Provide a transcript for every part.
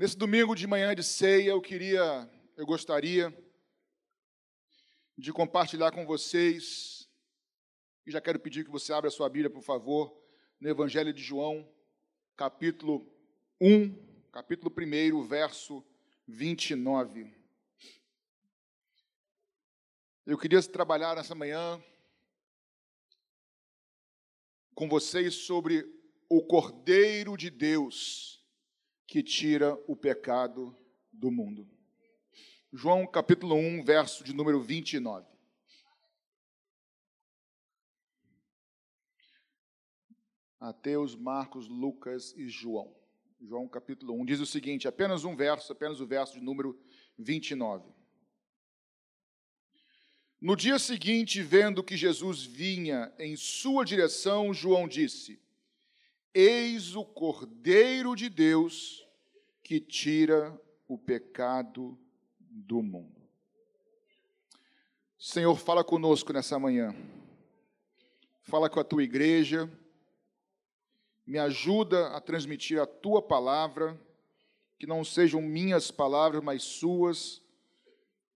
Nesse domingo de manhã de ceia, eu queria, eu gostaria de compartilhar com vocês, e já quero pedir que você abra a sua Bíblia, por favor, no Evangelho de João, capítulo 1, capítulo 1, verso 29. Eu queria trabalhar nessa manhã com vocês sobre o Cordeiro de Deus que tira o pecado do mundo. João capítulo 1, verso de número 29. Mateus, Marcos, Lucas e João. João capítulo 1 diz o seguinte, apenas um verso, apenas o verso de número 29. No dia seguinte, vendo que Jesus vinha em sua direção, João disse: Eis o Cordeiro de Deus que tira o pecado do mundo. Senhor, fala conosco nessa manhã. Fala com a tua igreja. Me ajuda a transmitir a tua palavra, que não sejam minhas palavras, mas suas,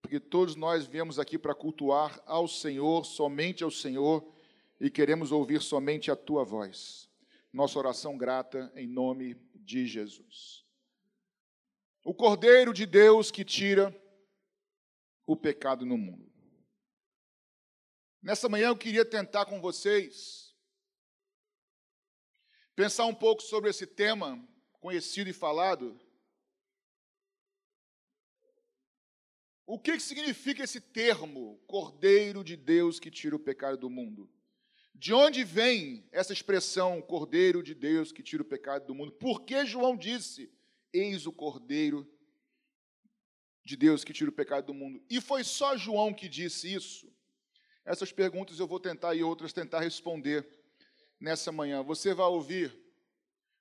porque todos nós viemos aqui para cultuar ao Senhor, somente ao Senhor, e queremos ouvir somente a tua voz. Nossa oração grata em nome de Jesus. O Cordeiro de Deus que tira o pecado no mundo. Nessa manhã eu queria tentar com vocês pensar um pouco sobre esse tema conhecido e falado. O que significa esse termo, Cordeiro de Deus que tira o pecado do mundo? De onde vem essa expressão, Cordeiro de Deus que tira o pecado do mundo? Por que João disse, Eis o Cordeiro de Deus que tira o pecado do mundo? E foi só João que disse isso? Essas perguntas eu vou tentar e outras tentar responder nessa manhã. Você vai ouvir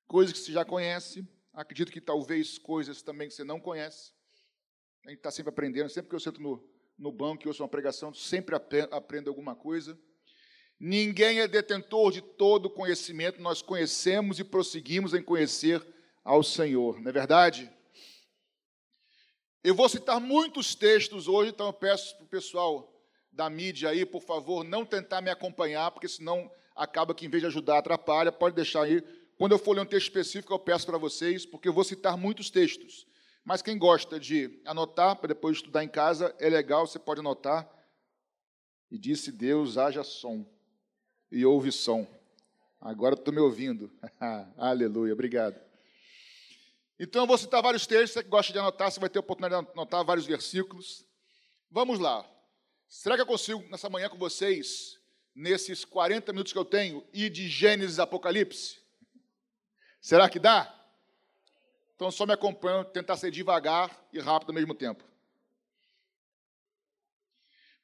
coisas que você já conhece, acredito que talvez coisas também que você não conhece. A gente está sempre aprendendo, sempre que eu sento no, no banco e ouço uma pregação, sempre aprendo alguma coisa. Ninguém é detentor de todo conhecimento, nós conhecemos e prosseguimos em conhecer ao Senhor, não é verdade? Eu vou citar muitos textos hoje, então eu peço para o pessoal da mídia aí, por favor, não tentar me acompanhar, porque senão acaba que, em vez de ajudar, atrapalha. Pode deixar aí. Quando eu for ler um texto específico, eu peço para vocês, porque eu vou citar muitos textos. Mas quem gosta de anotar, para depois estudar em casa, é legal, você pode anotar. E disse Deus: haja som e ouve som. Agora estou me ouvindo. Aleluia, obrigado. Então eu vou citar vários textos, você que gosta de anotar, você vai ter a oportunidade de anotar vários versículos. Vamos lá. Será que eu consigo, nessa manhã com vocês, nesses 40 minutos que eu tenho, ir de Gênesis a Apocalipse? Será que dá? Então só me acompanha, tentar ser devagar e rápido ao mesmo tempo.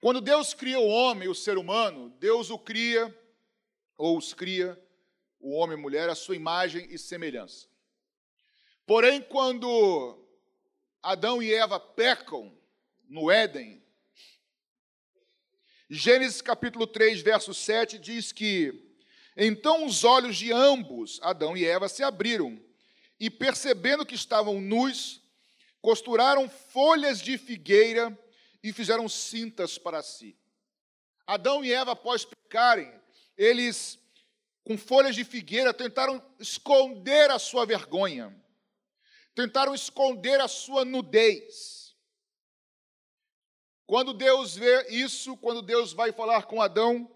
Quando Deus cria o homem, o ser humano, Deus o cria ou os cria, o homem e a mulher, a sua imagem e semelhança. Porém, quando Adão e Eva pecam no Éden, Gênesis capítulo 3, verso 7 diz que então os olhos de ambos, Adão e Eva, se abriram e percebendo que estavam nus, costuraram folhas de figueira e fizeram cintas para si. Adão e Eva, após pecarem, eles, com folhas de figueira, tentaram esconder a sua vergonha, tentaram esconder a sua nudez. Quando Deus vê isso, quando Deus vai falar com Adão,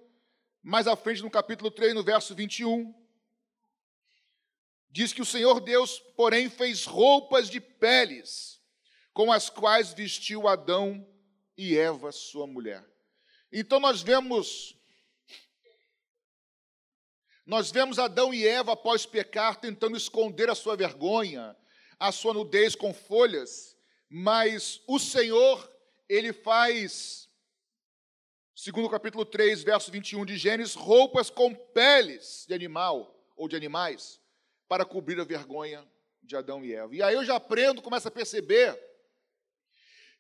mais à frente no capítulo 3, no verso 21, diz que o Senhor Deus, porém, fez roupas de peles, com as quais vestiu Adão e Eva, sua mulher. Então nós vemos nós vemos Adão e Eva, após pecar, tentando esconder a sua vergonha, a sua nudez com folhas, mas o Senhor, ele faz, segundo o capítulo 3, verso 21 de Gênesis, roupas com peles de animal ou de animais, para cobrir a vergonha de Adão e Eva. E aí eu já aprendo, começo a perceber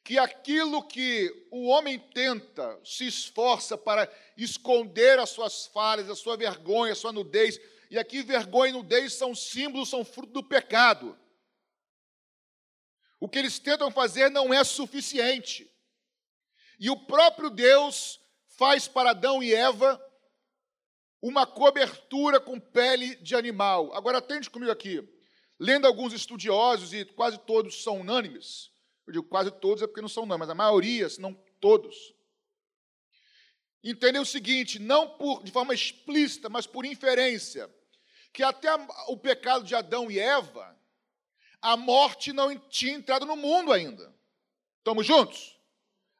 que aquilo que o homem tenta, se esforça para esconder as suas falhas, a sua vergonha, a sua nudez, e aqui vergonha e nudez são símbolos, são fruto do pecado. O que eles tentam fazer não é suficiente. E o próprio Deus faz para Adão e Eva uma cobertura com pele de animal. Agora atende comigo aqui. Lendo alguns estudiosos, e quase todos são unânimes, eu digo quase todos é porque não são unânimes, mas a maioria, se não todos, entendem o seguinte, não por, de forma explícita, mas por inferência, que até o pecado de Adão e Eva, a morte não tinha entrado no mundo ainda. Estamos juntos?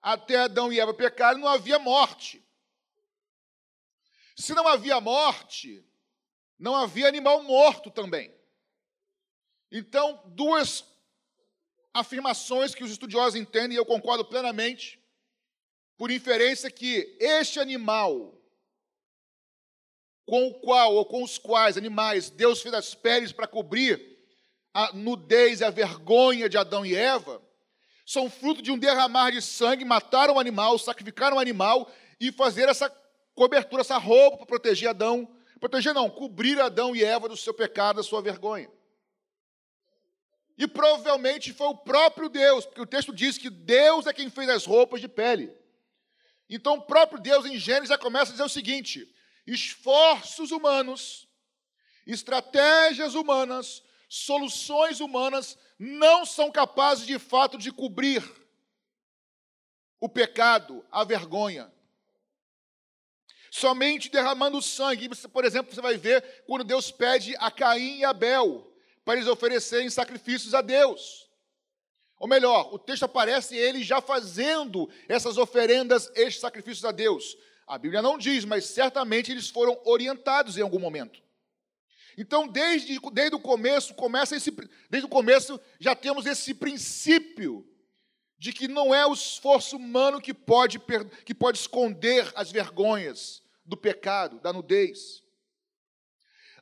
Até Adão e Eva pecaram, não havia morte. Se não havia morte, não havia animal morto também. Então, duas afirmações que os estudiosos entendem, e eu concordo plenamente, por inferência que este animal com o qual ou com os quais animais Deus fez as peles para cobrir a nudez e a vergonha de Adão e Eva, são fruto de um derramar de sangue, mataram o animal, sacrificaram o animal e fazer essa cobertura, essa roupa para proteger Adão. Proteger não, cobrir Adão e Eva do seu pecado, da sua vergonha. E provavelmente foi o próprio Deus, porque o texto diz que Deus é quem fez as roupas de pele. Então o próprio Deus em Gênesis já começa a dizer o seguinte: esforços humanos, estratégias humanas, soluções humanas não são capazes de fato de cobrir o pecado, a vergonha. Somente derramando sangue. Por exemplo, você vai ver quando Deus pede a Caim e Abel para eles oferecerem sacrifícios a Deus. Ou melhor, o texto aparece ele já fazendo essas oferendas, estes sacrifícios a Deus. A Bíblia não diz, mas certamente eles foram orientados em algum momento. Então, desde, desde o começo, começa esse, desde o começo já temos esse princípio de que não é o esforço humano que pode, que pode esconder as vergonhas, do pecado, da nudez.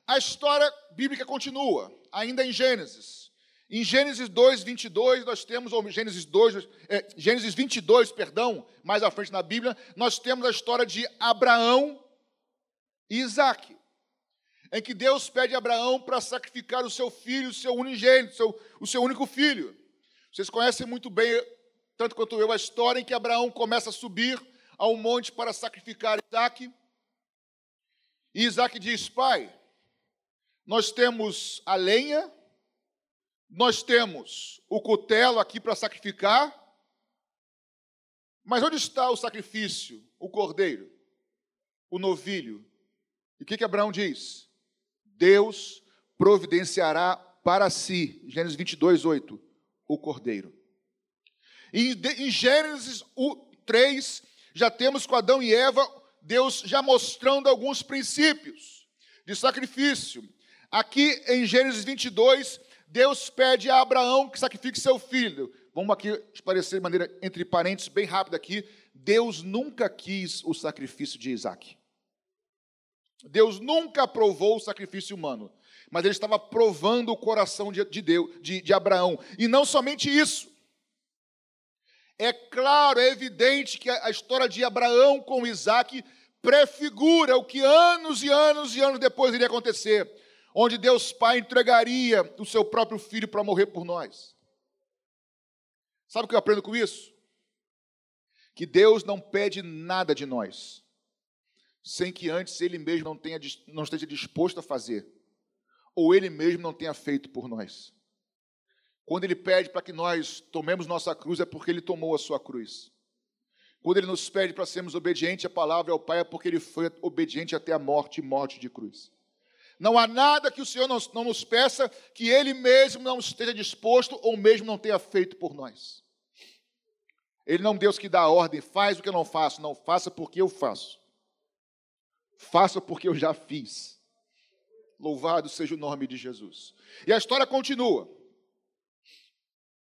A história bíblica continua, ainda em Gênesis. Em Gênesis 2, 22, nós temos, ou Gênesis 2, é, Gênesis 22, perdão, mais à frente na Bíblia, nós temos a história de Abraão e Isaac, em que Deus pede a Abraão para sacrificar o seu filho, o seu unigênito, o seu, o seu único filho. Vocês conhecem muito bem, tanto quanto eu, a história em que Abraão começa a subir ao monte para sacrificar Isaac. E Isaac diz: Pai, nós temos a lenha, nós temos o cutelo aqui para sacrificar, mas onde está o sacrifício, o cordeiro, o novilho? E o que, que Abraão diz? Deus providenciará para si, Gênesis 22, 8, o cordeiro. Em Gênesis 3, já temos com Adão e Eva Deus já mostrando alguns princípios de sacrifício. Aqui em Gênesis 22, Deus pede a Abraão que sacrifique seu filho. Vamos aqui esclarecer de maneira, entre parênteses, bem rápida aqui. Deus nunca quis o sacrifício de Isaac. Deus nunca aprovou o sacrifício humano, mas ele estava provando o coração de, de Deus, de, de Abraão. E não somente isso, é claro, é evidente que a história de Abraão com Isaac prefigura o que anos e anos e anos depois iria acontecer, onde Deus Pai entregaria o seu próprio filho para morrer por nós. Sabe o que eu aprendo com isso? Que Deus não pede nada de nós, sem que antes Ele mesmo não, tenha, não esteja disposto a fazer, ou Ele mesmo não tenha feito por nós. Quando ele pede para que nós tomemos nossa cruz, é porque ele tomou a sua cruz. Quando ele nos pede para sermos obedientes à palavra ao Pai, é porque ele foi obediente até a morte morte de cruz. Não há nada que o Senhor não, não nos peça que ele mesmo não esteja disposto ou mesmo não tenha feito por nós. Ele não é um Deus que dá ordem, faz o que eu não faço, não faça porque eu faço. Faça porque eu já fiz. Louvado seja o nome de Jesus. E a história continua.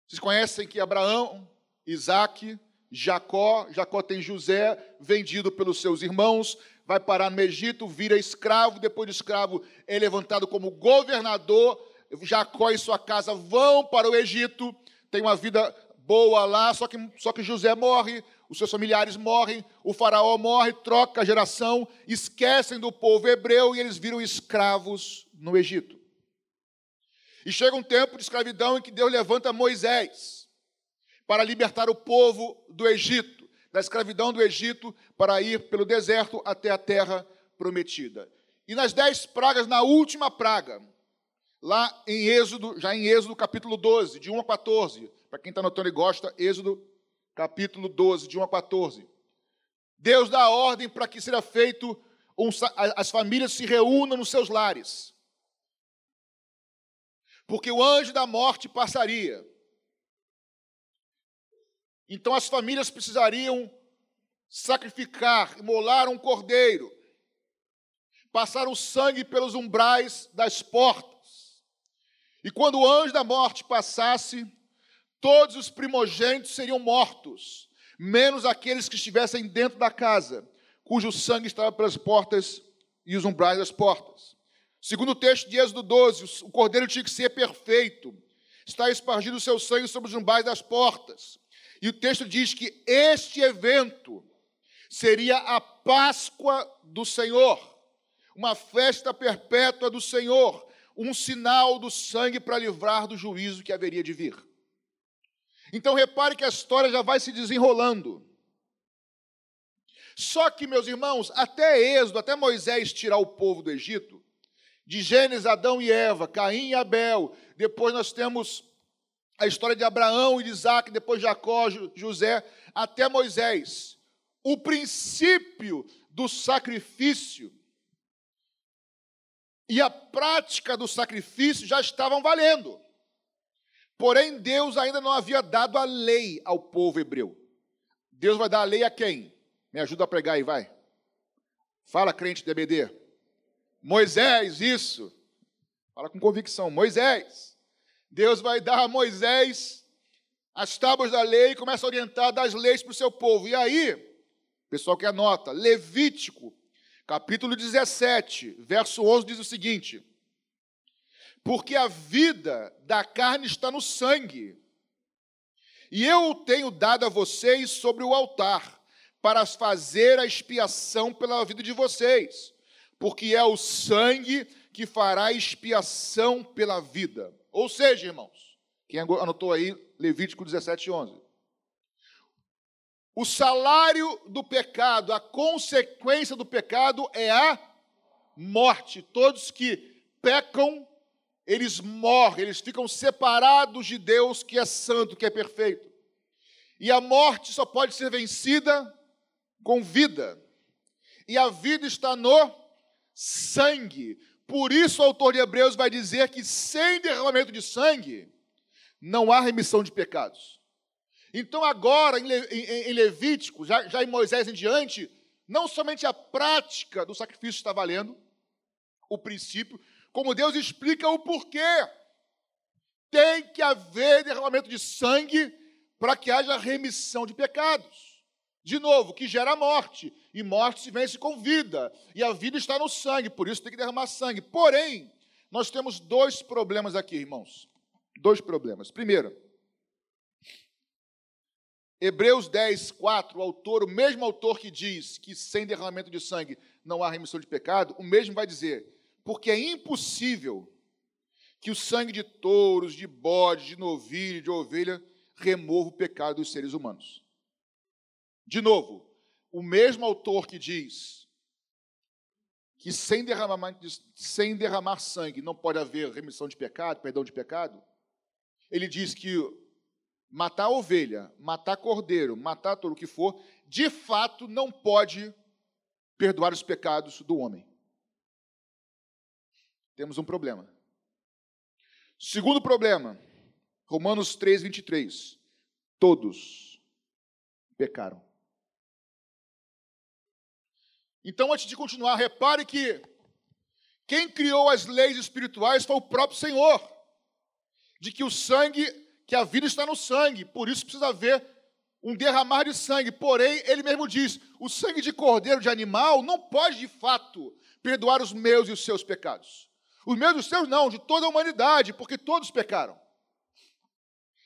Vocês conhecem que Abraão, Isaac, Jacó, Jacó tem José, vendido pelos seus irmãos, vai parar no Egito, vira escravo, depois de escravo é levantado como governador. Jacó e sua casa vão para o Egito, tem uma vida boa lá, só que, só que José morre, os seus familiares morrem, o faraó morre, troca a geração, esquecem do povo hebreu e eles viram escravos no Egito. E chega um tempo de escravidão em que Deus levanta Moisés. para libertar o povo do Egito, da escravidão do Egito, para ir pelo deserto até a terra prometida. E nas dez pragas, na última praga, lá em Êxodo, já em Êxodo capítulo 12, de 1 a 14, para quem está anotando e gosta, Êxodo capítulo 12, de 1 a 14. Deus dá ordem para que seja feito, um, as famílias se reúnam nos seus lares. Porque o anjo da morte passaria. Então as famílias precisariam sacrificar, imolar um cordeiro, passar o sangue pelos umbrais das portas. E quando o anjo da morte passasse, todos os primogênitos seriam mortos, menos aqueles que estivessem dentro da casa, cujo sangue estava pelas portas e os umbrais das portas. Segundo o texto de Êxodo 12, o cordeiro tinha que ser perfeito, está espargido o seu sangue sobre os umbrais das portas. E o texto diz que este evento seria a Páscoa do Senhor, uma festa perpétua do Senhor, um sinal do sangue para livrar do juízo que haveria de vir. Então repare que a história já vai se desenrolando. Só que, meus irmãos, até Êxodo, até Moisés tirar o povo do Egito, de Gênesis, Adão e Eva, Caim e Abel, depois nós temos a história de Abraão e de Isaac, depois Jacó, José, até Moisés. O princípio do sacrifício e a prática do sacrifício já estavam valendo. Porém, Deus ainda não havia dado a lei ao povo hebreu. Deus vai dar a lei a quem? Me ajuda a pregar aí, vai. Fala, crente DBD. Moisés, isso. Fala com convicção. Moisés. Deus vai dar a Moisés as tábuas da lei e começa a orientar das leis para o seu povo. E aí, pessoal que anota, Levítico, capítulo 17, verso 11 diz o seguinte: porque a vida da carne está no sangue. E eu o tenho dado a vocês sobre o altar, para fazer a expiação pela vida de vocês, porque é o sangue que fará expiação pela vida. Ou seja, irmãos, quem anotou aí, Levítico 17, 11. O salário do pecado, a consequência do pecado é a morte. Todos que pecam eles morrem, eles ficam separados de Deus que é santo, que é perfeito. E a morte só pode ser vencida com vida. E a vida está no sangue. Por isso o autor de Hebreus vai dizer que sem derramamento de sangue não há remissão de pecados. Então agora em Levítico, já, em Moisés em diante, não somente a prática do sacrifício está valendo, o princípio, como Deus explica o porquê. Tem que haver derramamento de sangue para que haja remissão de pecados. De novo, que gera morte, e morte se vence com vida, e a vida está no sangue, por isso tem que derramar sangue. Porém, nós temos dois problemas aqui, irmãos. Dois problemas. Primeiro, Hebreus 10, 4, o autor, o mesmo autor que diz que sem derramamento de sangue não há remissão de pecado, o mesmo vai dizer: porque é impossível que o sangue de touros, de bodes, de novilho, de ovelha remova o pecado dos seres humanos. De novo, o mesmo autor que diz que sem derramar, sem derramar sangue não pode haver remissão de pecado, perdão de pecado, ele diz que matar ovelha, matar cordeiro, matar todo o que for, de fato não pode perdoar os pecados do homem temos um problema. Segundo problema, Romanos 3, 23. Todos pecaram. Então, antes de continuar, repare que quem criou as leis espirituais foi o próprio Senhor. De que o sangue, que a vida está no sangue, por isso precisa haver um derramar de sangue. Porém, ele mesmo diz: o sangue de cordeiro, de animal, não pode de fato perdoar os meus e os seus pecados. Os meus e os seus não, de toda a humanidade, porque todos pecaram.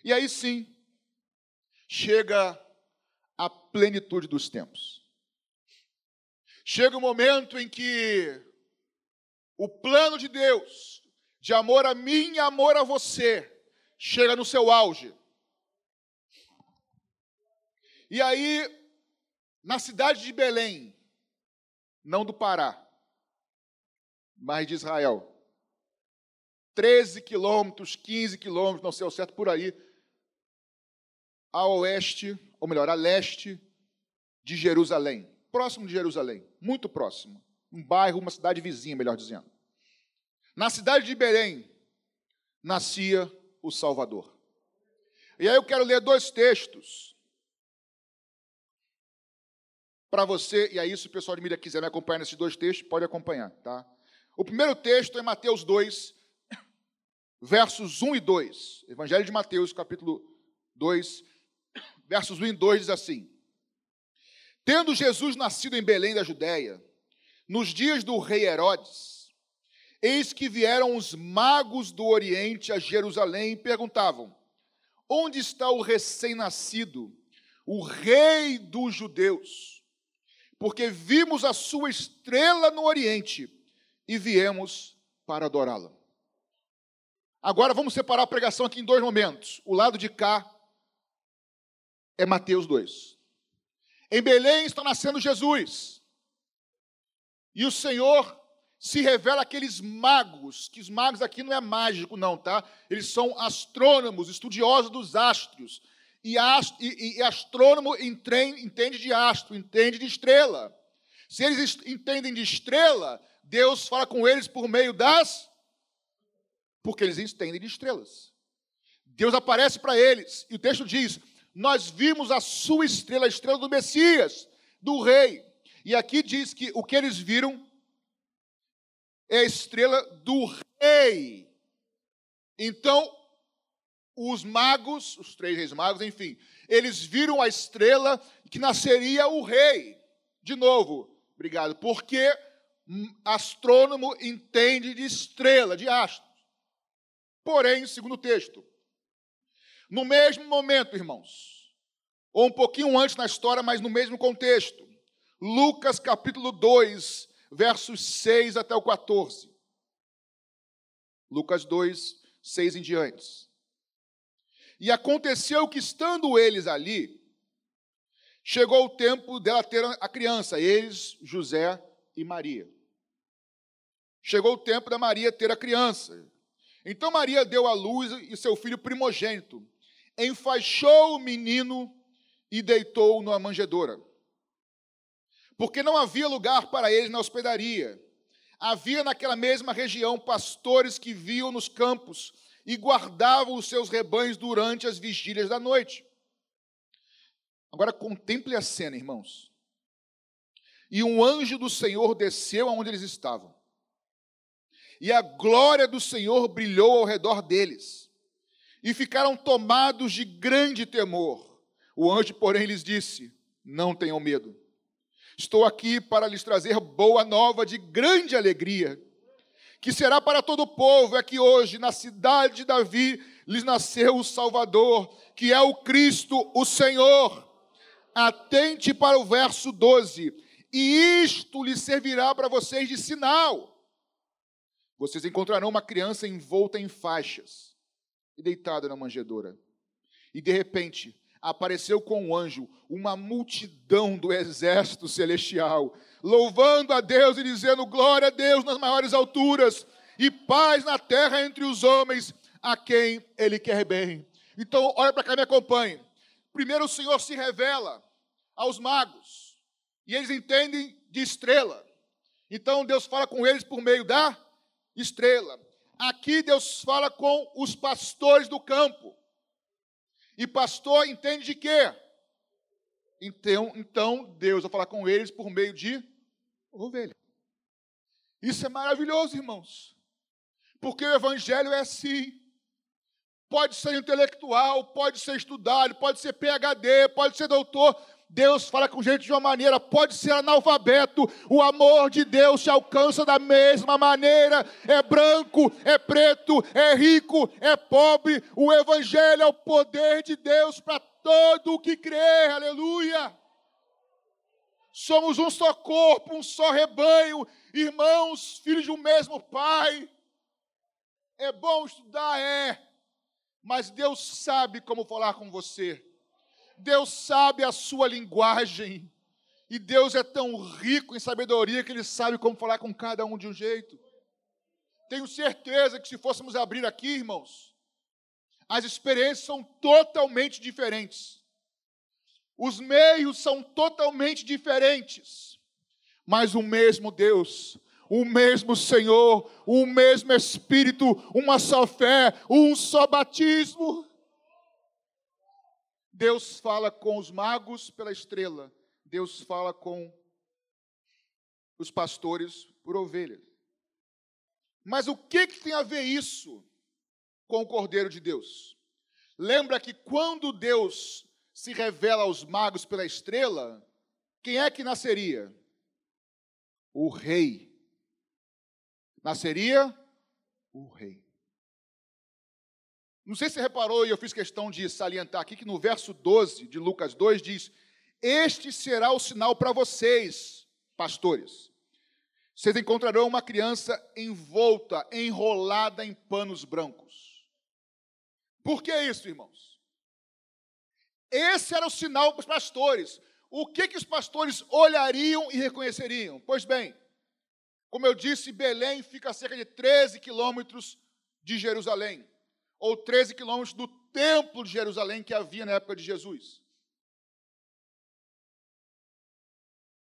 E aí sim, chega a plenitude dos tempos. Chega o momento em que o plano de Deus, de amor a mim e amor a você, chega no seu auge. E aí, na cidade de Belém, não do Pará, mas de Israel, 13 quilômetros, 15 quilômetros, não sei o certo, por aí, a oeste, ou melhor, a leste de Jerusalém, próximo de Jerusalém, muito próximo, um bairro, uma cidade vizinha, melhor dizendo. Na cidade de Belém nascia o Salvador. E aí eu quero ler dois textos para você, e aí se o pessoal de mídia quiser me acompanhar nesses dois textos, pode acompanhar, tá? O primeiro texto é Mateus 2, versos 1 e 2. Evangelho de Mateus, capítulo 2, versos 1 e 2 diz assim: Tendo Jesus nascido em Belém da Judéia, nos dias do rei Herodes, eis que vieram os magos do Oriente a Jerusalém e perguntavam: Onde está o recém-nascido, o rei dos judeus? Porque vimos a sua estrela no Oriente e viemos para adorá-la. Agora vamos separar a pregação aqui em dois momentos. O lado de cá é Mateus 2. Em Belém está nascendo Jesus. E o Senhor se revela aqueles magos, que os magos aqui não é mágico, não, tá? Eles são astrônomos, estudiosos dos astros. E, ast, e, e astrônomo entende, entende de astro, entende de estrela. Se eles entendem de estrela, Deus fala com eles por meio das porque eles entendem de estrelas. Deus aparece para eles, e o texto diz: Nós vimos a sua estrela, a estrela do Messias, do rei. E aqui diz que o que eles viram é a estrela do rei. Então, os magos, os três reis magos, enfim, eles viram a estrela que nasceria o rei. De novo, obrigado, porque astrônomo entende de estrela, de astro. Porém, segundo o texto, no mesmo momento, irmãos, ou um pouquinho antes na história, mas no mesmo contexto, Lucas capítulo 2, versos 6 até o 14. Lucas 2, 6 em diante. E aconteceu que, estando eles ali, chegou o tempo dela ter a criança, eles, José e Maria. Chegou o tempo da Maria ter a criança. Então Maria deu à luz e seu filho primogênito, enfaixou o menino e deitou-o na manjedoura. Porque não havia lugar para eles na hospedaria. Havia naquela mesma região pastores que viam nos campos e guardavam os seus rebanhos durante as vigílias da noite. Agora contemple a cena, irmãos. E um anjo do Senhor desceu aonde eles estavam e a glória do Senhor brilhou ao redor deles. E ficaram tomados de grande temor. O anjo, porém, lhes disse: Não tenham medo. Estou aqui para lhes trazer boa nova de grande alegria, que será para todo o povo. É que hoje, na cidade de Davi, lhes nasceu o Salvador, que é o Cristo, o Senhor. Atente para o verso 12: E isto lhe servirá para vocês de sinal vocês encontrarão uma criança envolta em faixas e deitada na manjedoura. E de repente, apareceu com um anjo uma multidão do exército celestial, louvando a Deus e dizendo: Glória a Deus nas maiores alturas e paz na terra entre os homens a quem Ele quer bem. Então, olha para cá, me acompanhe. Primeiro, o Senhor se revela aos magos e eles entendem de estrela. Então, Deus fala com eles por meio da estrela. Aqui Deus fala com os pastores do campo. E pastor entende de quê? Então, então Deus vai falar com eles por meio de ovelha. Isso é maravilhoso, irmãos. Porque o evangelho é assim. Pode ser intelectual, pode ser estudado, pode ser PhD, pode ser doutor, Deus fala com gente de uma maneira, pode ser analfabeto, o amor de Deus te alcança da mesma maneira. É branco, é preto, é rico, é pobre. O Evangelho é o poder de Deus para todo o que crê, aleluia. Somos um só corpo, um só rebanho, irmãos, filhos de um mesmo Pai. É bom estudar, é, mas Deus sabe como falar com você. Deus sabe a sua linguagem. E Deus é tão rico em sabedoria que Ele sabe como falar com cada um de um jeito. Tenho certeza que se fôssemos abrir aqui, irmãos, as experiências são totalmente diferentes. Os meios são totalmente diferentes. Mas o mesmo Deus, o mesmo Senhor, o mesmo Espírito, uma só fé, um só batismo. Deus fala com os magos pela estrela, Deus fala com os pastores por ovelhas. Mas o que, que tem a ver isso com o Cordeiro de Deus? Lembra que quando Deus se revela aos magos pela estrela, quem é que nasceria? O rei. Nasceria o rei. Não sei se você reparou, e eu fiz questão de salientar aqui, que no verso 12 de Lucas 2 diz: Este será o sinal para vocês, pastores vocês encontrarão uma criança envolta, enrolada em panos brancos. Por que isso, irmãos? Esse era o sinal para os pastores. O que, que os pastores olhariam e reconheceriam? Pois bem, como eu disse, Belém fica a cerca de 13 quilômetros de Jerusalém, ou 13 quilômetros do templo de Jerusalém que havia na época de Jesus.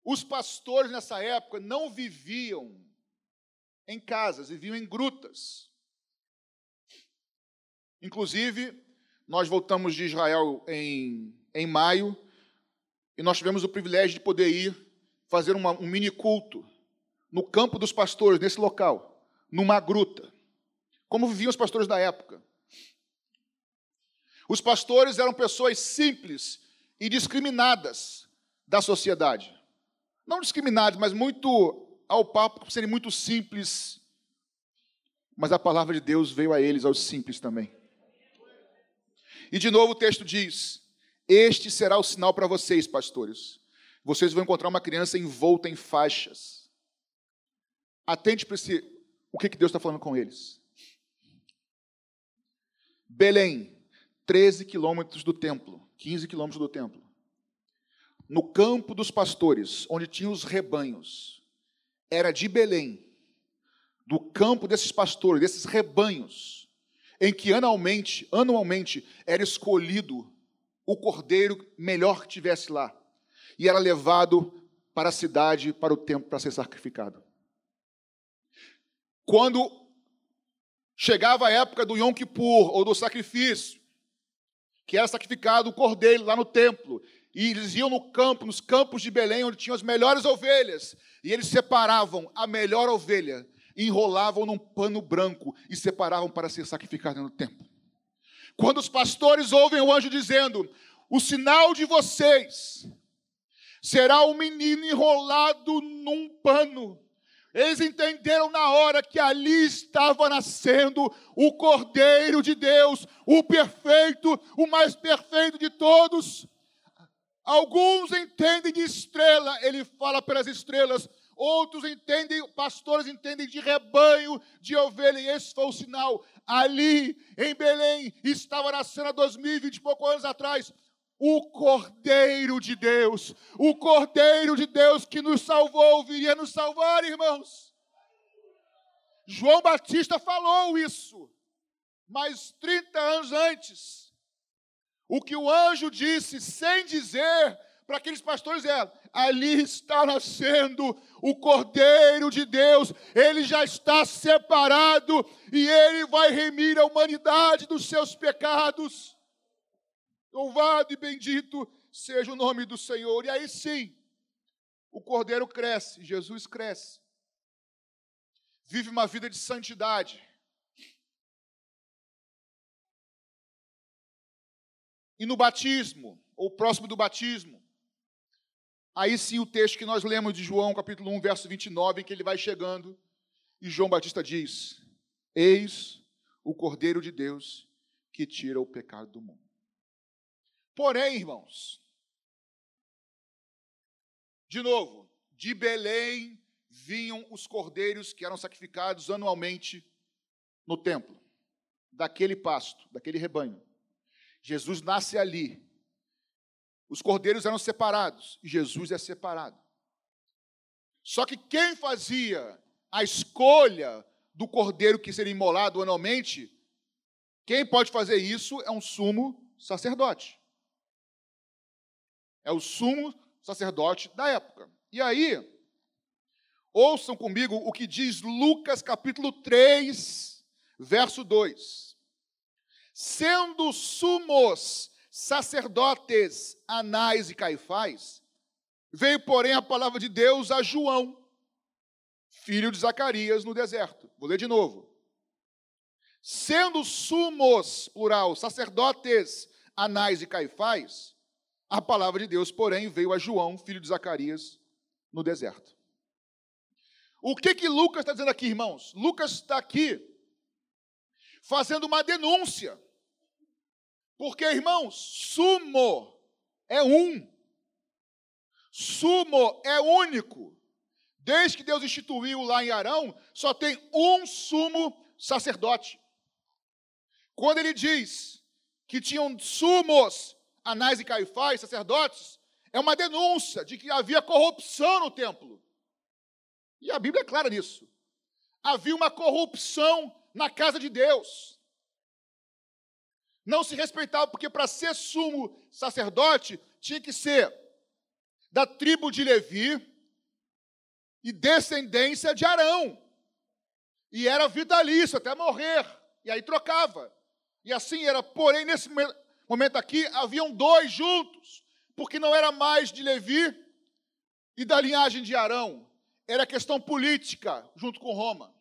Os pastores nessa época não viviam em casas, viviam em grutas. Inclusive, nós voltamos de Israel em, em maio e nós tivemos o privilégio de poder ir fazer uma, um mini culto no campo dos pastores, nesse local, numa gruta. Como viviam os pastores da época. Os pastores eram pessoas simples e discriminadas da sociedade não discriminados, mas muito ao papo, por serem muito simples. Mas a palavra de Deus veio a eles, aos simples também. E de novo o texto diz: Este será o sinal para vocês, pastores. Vocês vão encontrar uma criança envolta em faixas. Atente para esse, o que, que Deus está falando com eles. Belém, 13 quilômetros do templo, 15 quilômetros do templo no campo dos pastores, onde tinham os rebanhos, era de Belém, do campo desses pastores, desses rebanhos, em que anualmente, anualmente era escolhido o cordeiro melhor que tivesse lá, e era levado para a cidade, para o templo, para ser sacrificado. Quando chegava a época do Yom Kippur, ou do sacrifício, que era sacrificado o cordeiro lá no templo, e eles iam no campo, nos campos de Belém, onde tinham as melhores ovelhas, e eles separavam a melhor ovelha, enrolavam num pano branco e separavam para ser sacrificada no templo. Quando os pastores ouvem o anjo dizendo: O sinal de vocês será um menino enrolado num pano. Eles entenderam na hora que ali estava nascendo o Cordeiro de Deus, o perfeito, o mais perfeito de todos. Alguns entendem de estrela, ele fala pelas estrelas. Outros entendem, pastores entendem de rebanho, de ovelha, e esse foi o sinal. Ali, em Belém, estava nascendo há 2020 e poucos anos atrás, o Cordeiro de Deus. O Cordeiro de Deus que nos salvou, viria nos salvar, irmãos. João Batista falou isso, mas 30 anos antes, o que o anjo disse, sem dizer, para aqueles pastores é: ali está nascendo o Cordeiro de Deus, ele já está separado e ele vai remir a humanidade dos seus pecados. Louvado e bendito seja o nome do Senhor. E aí sim, o Cordeiro cresce, Jesus cresce, vive uma vida de santidade E no batismo, ou próximo do batismo, aí sim o texto que nós lemos de João, capítulo 1, verso 29, em que ele vai chegando, e João Batista diz: Eis o Cordeiro de Deus que tira o pecado do mundo. Porém, irmãos, de novo, de Belém vinham os cordeiros que eram sacrificados anualmente no templo, daquele pasto, daquele rebanho. Jesus nasce ali. Os cordeiros eram separados e Jesus é separado. Só que quem fazia a escolha do cordeiro que seria imolado anualmente, quem pode fazer isso é um sumo sacerdote. É o sumo sacerdote da época. E aí, ouçam comigo o que diz Lucas capítulo 3, verso 2. Sendo sumos sacerdotes Anás e Caifás, veio, porém, a palavra de Deus a João, filho de Zacarias, no deserto. Vou ler de novo. Sendo sumos, plural, sacerdotes Anás e Caifás, a palavra de Deus, porém, veio a João, filho de Zacarias, no deserto. O que que Lucas está dizendo aqui, irmãos? Lucas está aqui fazendo uma denúncia. Porque, irmãos, sumo é um. Sumo é único. Desde que Deus instituiu lá em Arão, só tem um sumo sacerdote. Quando ele diz que tinham sumos, Anás e Caifás, sacerdotes, é uma denúncia de que havia corrupção no templo. E a Bíblia é clara nisso. Havia uma corrupção na casa de Deus. Não se respeitava, porque para ser sumo sacerdote, tinha que ser da tribo de Levi, e descendência de Arão. E era vitalício até morrer. E aí trocava. E assim era. Porém, nesse momento aqui, haviam dois juntos, porque não era mais de Levi e da linhagem de Arão. Era questão política, junto com Roma.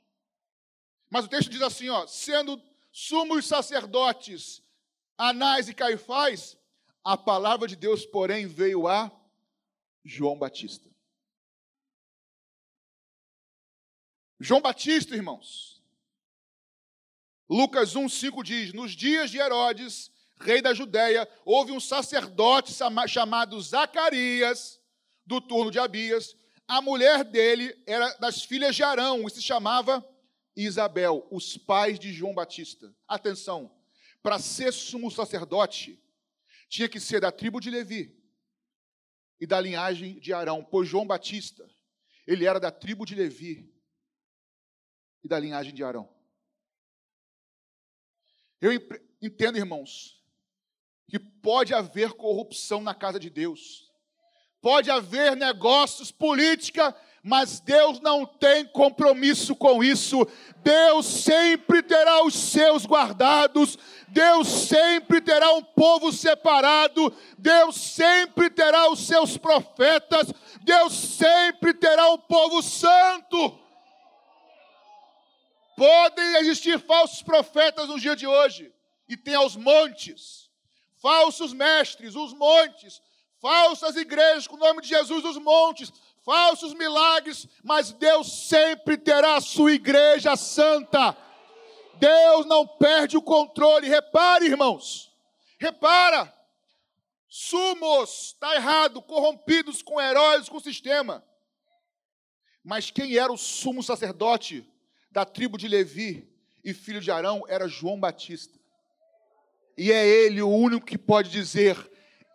Mas o texto diz assim: ó, sendo sumos sacerdotes Anás e Caifás, a palavra de Deus, porém, veio a João Batista. João Batista, irmãos. Lucas 1,5 diz: Nos dias de Herodes, rei da Judéia, houve um sacerdote chamado Zacarias, do turno de Abias. A mulher dele era das filhas de Arão e se chamava Isabel, os pais de João Batista. Atenção, para ser sumo sacerdote, tinha que ser da tribo de Levi e da linhagem de Arão, pois João Batista, ele era da tribo de Levi e da linhagem de Arão. Eu entendo, irmãos, que pode haver corrupção na casa de Deus, pode haver negócios, política, mas Deus não tem compromisso com isso. Deus sempre terá os seus guardados, Deus sempre terá um povo separado, Deus sempre terá os seus profetas, Deus sempre terá um povo santo. Podem existir falsos profetas no dia de hoje, e tem aos montes, falsos mestres, os montes, falsas igrejas com o nome de Jesus, os montes, falsos milagres, mas Deus sempre terá a sua igreja santa. Deus não perde o controle. Repare, irmãos, repara. Sumos, está errado, corrompidos com heróis, com sistema. Mas quem era o sumo sacerdote da tribo de Levi e filho de Arão era João Batista. E é ele o único que pode dizer: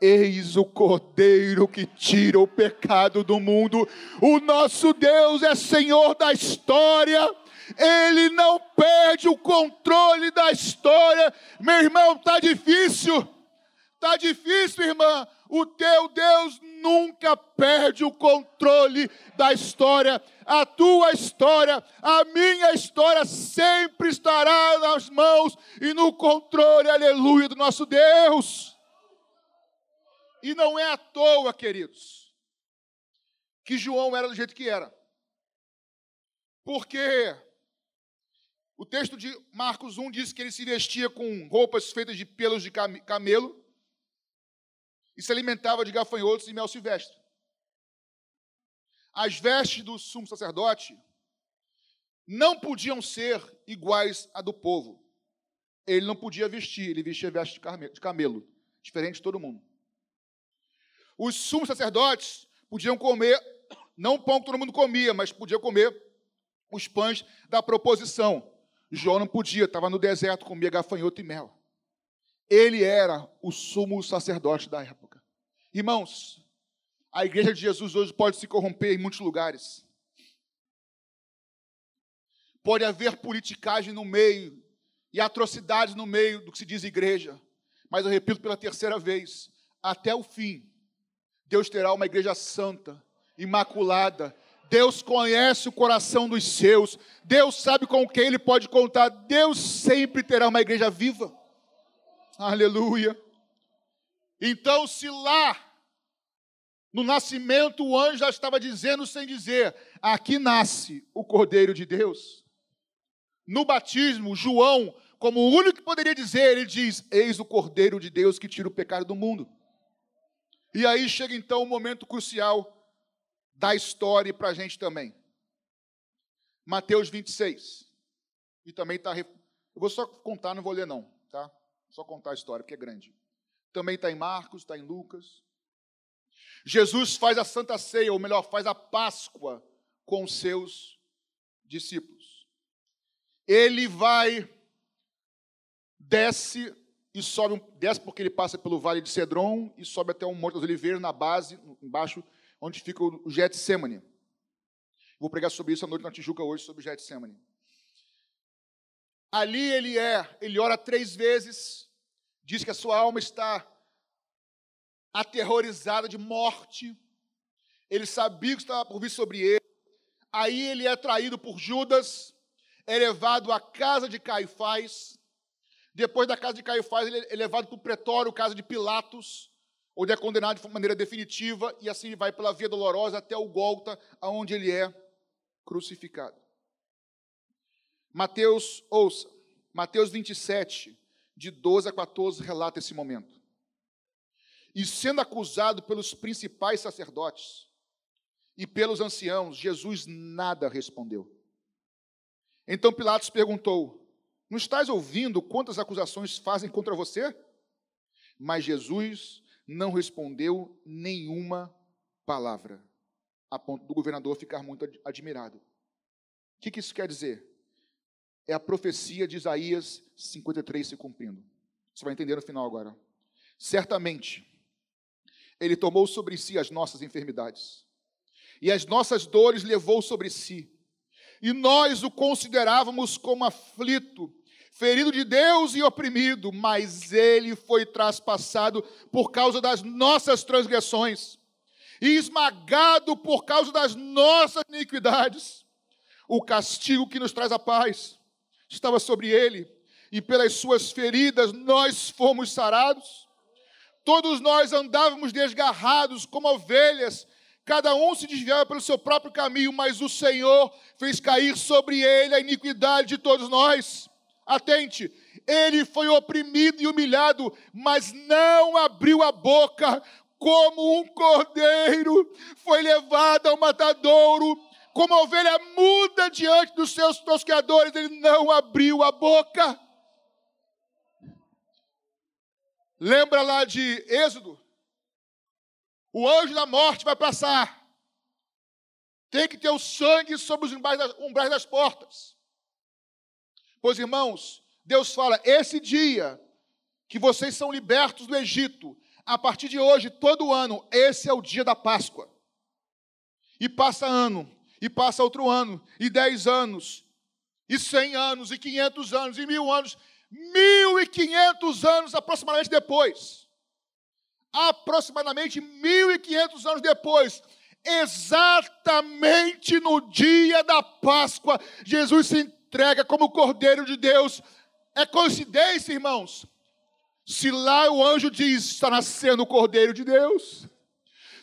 Eis o Cordeiro que tira o pecado do mundo. O nosso Deus é Senhor da história. Ele não perde o controle da história. Meu irmão, tá difícil. Tá difícil, irmã. O teu Deus nunca perde o controle da história. A tua história, a minha história sempre estará nas mãos e no controle, aleluia, do nosso Deus. E não é à toa, queridos, que João era do jeito que era. Porque o texto de Marcos 1 diz que ele se vestia com roupas feitas de pelos de camelo e se alimentava de gafanhotos e mel silvestre. As vestes do sumo sacerdote não podiam ser iguais à do povo. Ele não podia vestir, ele vestia veste de camelo, diferente de todo mundo. Os sumos sacerdotes podiam comer, não o pão que todo mundo comia, mas podia comer os pães da proposição. João não podia, estava no deserto, comia gafanhoto e mel. Ele era o sumo sacerdote da época. Irmãos, a igreja de Jesus hoje pode se corromper em muitos lugares. Pode haver politicagem no meio e atrocidades no meio do que se diz igreja. Mas eu repito pela terceira vez: até o fim, Deus terá uma igreja santa, imaculada. Deus conhece o coração dos seus. Deus sabe com quem ele pode contar. Deus sempre terá uma igreja viva. Aleluia. Então, se lá no nascimento o anjo já estava dizendo sem dizer: aqui nasce o Cordeiro de Deus. No batismo, João, como o único que poderia dizer, ele diz: Eis o Cordeiro de Deus que tira o pecado do mundo. E aí chega então o momento crucial da história para a gente também. Mateus 26. E também está. Eu vou só contar, não vou ler, não, tá? Só contar a história, porque é grande. Também está em Marcos, está em Lucas. Jesus faz a Santa Ceia, ou melhor, faz a Páscoa com seus discípulos. Ele vai, desce e sobe, desce porque ele passa pelo vale de Cedron e sobe até um Monte das Oliveiras, na base, embaixo, onde fica o Getsemane. Vou pregar sobre isso à noite na Tijuca hoje, sobre Getsemane. Ali ele é, ele ora três vezes, diz que a sua alma está aterrorizada de morte. Ele sabia que estava por vir sobre ele. Aí ele é traído por Judas, é levado à casa de Caifás. Depois da casa de Caifás, ele é levado para o pretório, casa de Pilatos, onde é condenado de maneira definitiva, e assim vai pela via dolorosa até o Gólta, aonde ele é crucificado. Mateus, ouça, Mateus 27, de 12 a 14, relata esse momento e sendo acusado pelos principais sacerdotes e pelos anciãos, Jesus nada respondeu. Então Pilatos perguntou: Não estás ouvindo quantas acusações fazem contra você? Mas Jesus não respondeu nenhuma palavra, a ponto do governador ficar muito admirado. O que, isso quer dizer? É a profecia de Isaías 53 se cumprindo. Você vai entender no final agora. Certamente, ele tomou sobre si as nossas enfermidades. E as nossas dores levou sobre si. E nós o considerávamos como aflito, ferido de Deus e oprimido, mas ele foi traspassado por causa das nossas transgressões e esmagado por causa das nossas iniquidades. O castigo que nos traz a paz estava sobre ele, e pelas suas feridas nós fomos sarados. Todos nós andávamos desgarrados como ovelhas, cada um se desviava pelo seu próprio caminho, mas o Senhor fez cair sobre ele a iniquidade de todos nós. Atente, ele foi oprimido e humilhado, mas não abriu a boca, como um cordeiro foi levado ao matadouro, como a ovelha muda diante dos seus tosqueadores, ele não abriu a boca. Lembra lá de Êxodo? O anjo da morte vai passar. Tem que ter o sangue sobre os umbrais das, umbrais das portas. Pois, irmãos, Deus fala: esse dia que vocês são libertos do Egito, a partir de hoje, todo ano, esse é o dia da Páscoa. E passa ano, e passa outro ano, e dez anos, e cem anos, e quinhentos anos, e mil anos, 1.500 anos aproximadamente depois, aproximadamente 1.500 anos depois, exatamente no dia da Páscoa, Jesus se entrega como Cordeiro de Deus. É coincidência, irmãos? Se lá o anjo diz, está nascendo o Cordeiro de Deus.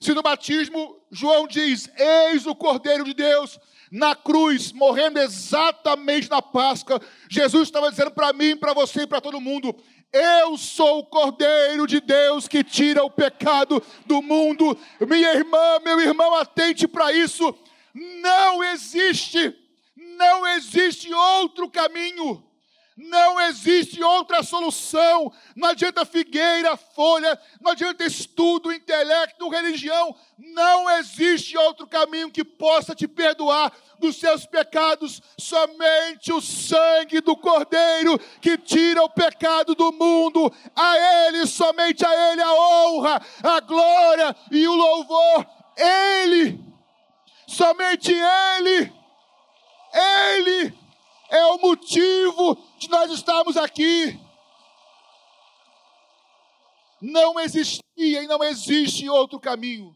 Se no batismo João diz, eis o Cordeiro de Deus na cruz, morrendo exatamente na Páscoa, Jesus estava dizendo para mim, para você e para todo mundo: Eu sou o Cordeiro de Deus que tira o pecado do mundo. Minha irmã, meu irmão, atente para isso. Não existe, não existe outro caminho. Não existe outra solução. Não adianta figueira, folha, não adianta estudo, intelecto, religião. Não existe outro caminho que possa te perdoar dos seus pecados. Somente o sangue do Cordeiro que tira o pecado do mundo. A Ele, somente a Ele a honra, a glória e o louvor. Ele, somente Ele, Ele é o motivo de nós estarmos aqui. Não existia e não existe outro caminho.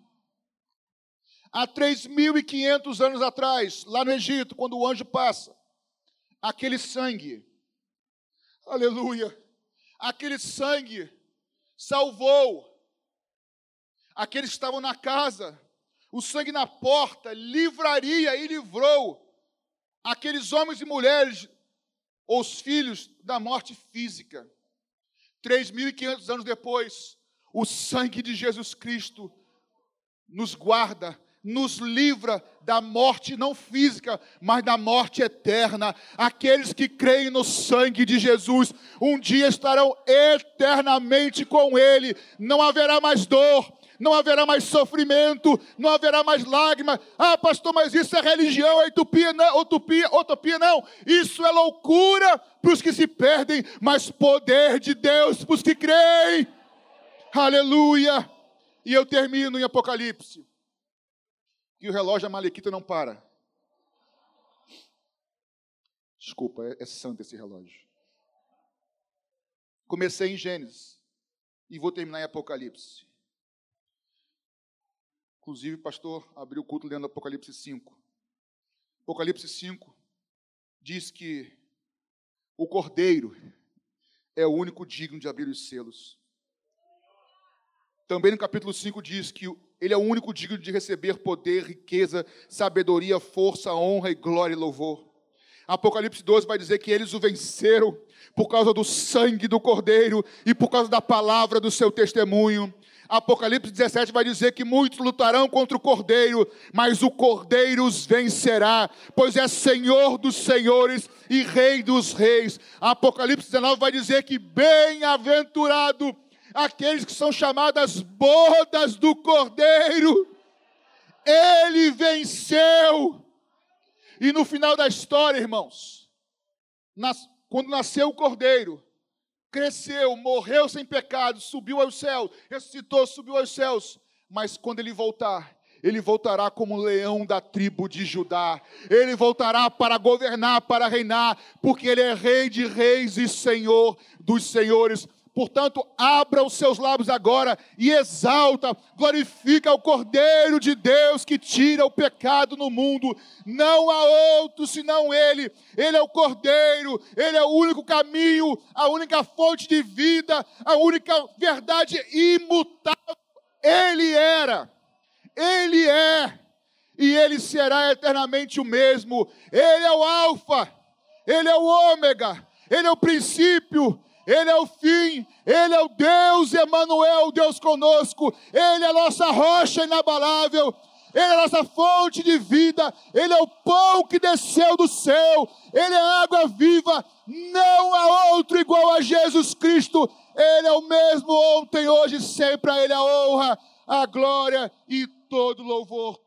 Há 3.500 anos atrás, lá no Egito, quando o anjo passa, aquele sangue, aleluia, aquele sangue salvou aqueles que estavam na casa, o sangue na porta, livraria e livrou aqueles homens e mulheres, os filhos, da morte física. 3.500 anos depois, o sangue de Jesus Cristo nos guarda, nos livra da morte não física, mas da morte eterna. Aqueles que creem no sangue de Jesus, um dia estarão eternamente com Ele, não haverá mais dor, não haverá mais sofrimento, não haverá mais lágrimas. Ah, pastor, mas isso é religião, é utopia, não, utopia, utopia não. Isso é loucura para os que se perdem, mas poder de Deus para os que creem. Aleluia. E eu termino em Apocalipse. E o relógio a Malequita não para. Desculpa, é, é santo esse relógio. Comecei em Gênesis e vou terminar em Apocalipse. Inclusive, o pastor abriu o culto lendo Apocalipse 5. Apocalipse 5 diz que o cordeiro é o único digno de abrir os selos. Também no capítulo 5 diz que ele é o único digno de receber poder, riqueza, sabedoria, força, honra e glória e louvor. Apocalipse 12 vai dizer que eles o venceram por causa do sangue do Cordeiro e por causa da palavra do seu testemunho. Apocalipse 17 vai dizer que muitos lutarão contra o cordeiro, mas o cordeiro os vencerá, pois é Senhor dos senhores e Rei dos reis. Apocalipse 19 vai dizer que bem-aventurado aqueles que são chamadas bodas do cordeiro. Ele venceu. E no final da história, irmãos, nas, quando nasceu o cordeiro, cresceu, morreu sem pecado, subiu aos céus, ressuscitou, subiu aos céus. Mas quando ele voltar, ele voltará como leão da tribo de Judá. Ele voltará para governar, para reinar, porque ele é rei de reis e senhor dos senhores. Portanto, abra os seus lábios agora e exalta, glorifica o Cordeiro de Deus que tira o pecado no mundo. Não há outro senão Ele. Ele é o Cordeiro, Ele é o único caminho, a única fonte de vida, a única verdade imutável. Ele era, Ele é, e Ele será eternamente o mesmo. Ele é o Alfa, Ele é o Ômega, Ele é o princípio ele é o fim, Ele é o Deus Emanuel, Deus conosco, Ele é a nossa rocha inabalável, Ele é a nossa fonte de vida, Ele é o pão que desceu do céu, Ele é a água viva, não há outro igual a Jesus Cristo, Ele é o mesmo ontem, hoje, sempre, a Ele a honra, a glória e todo louvor,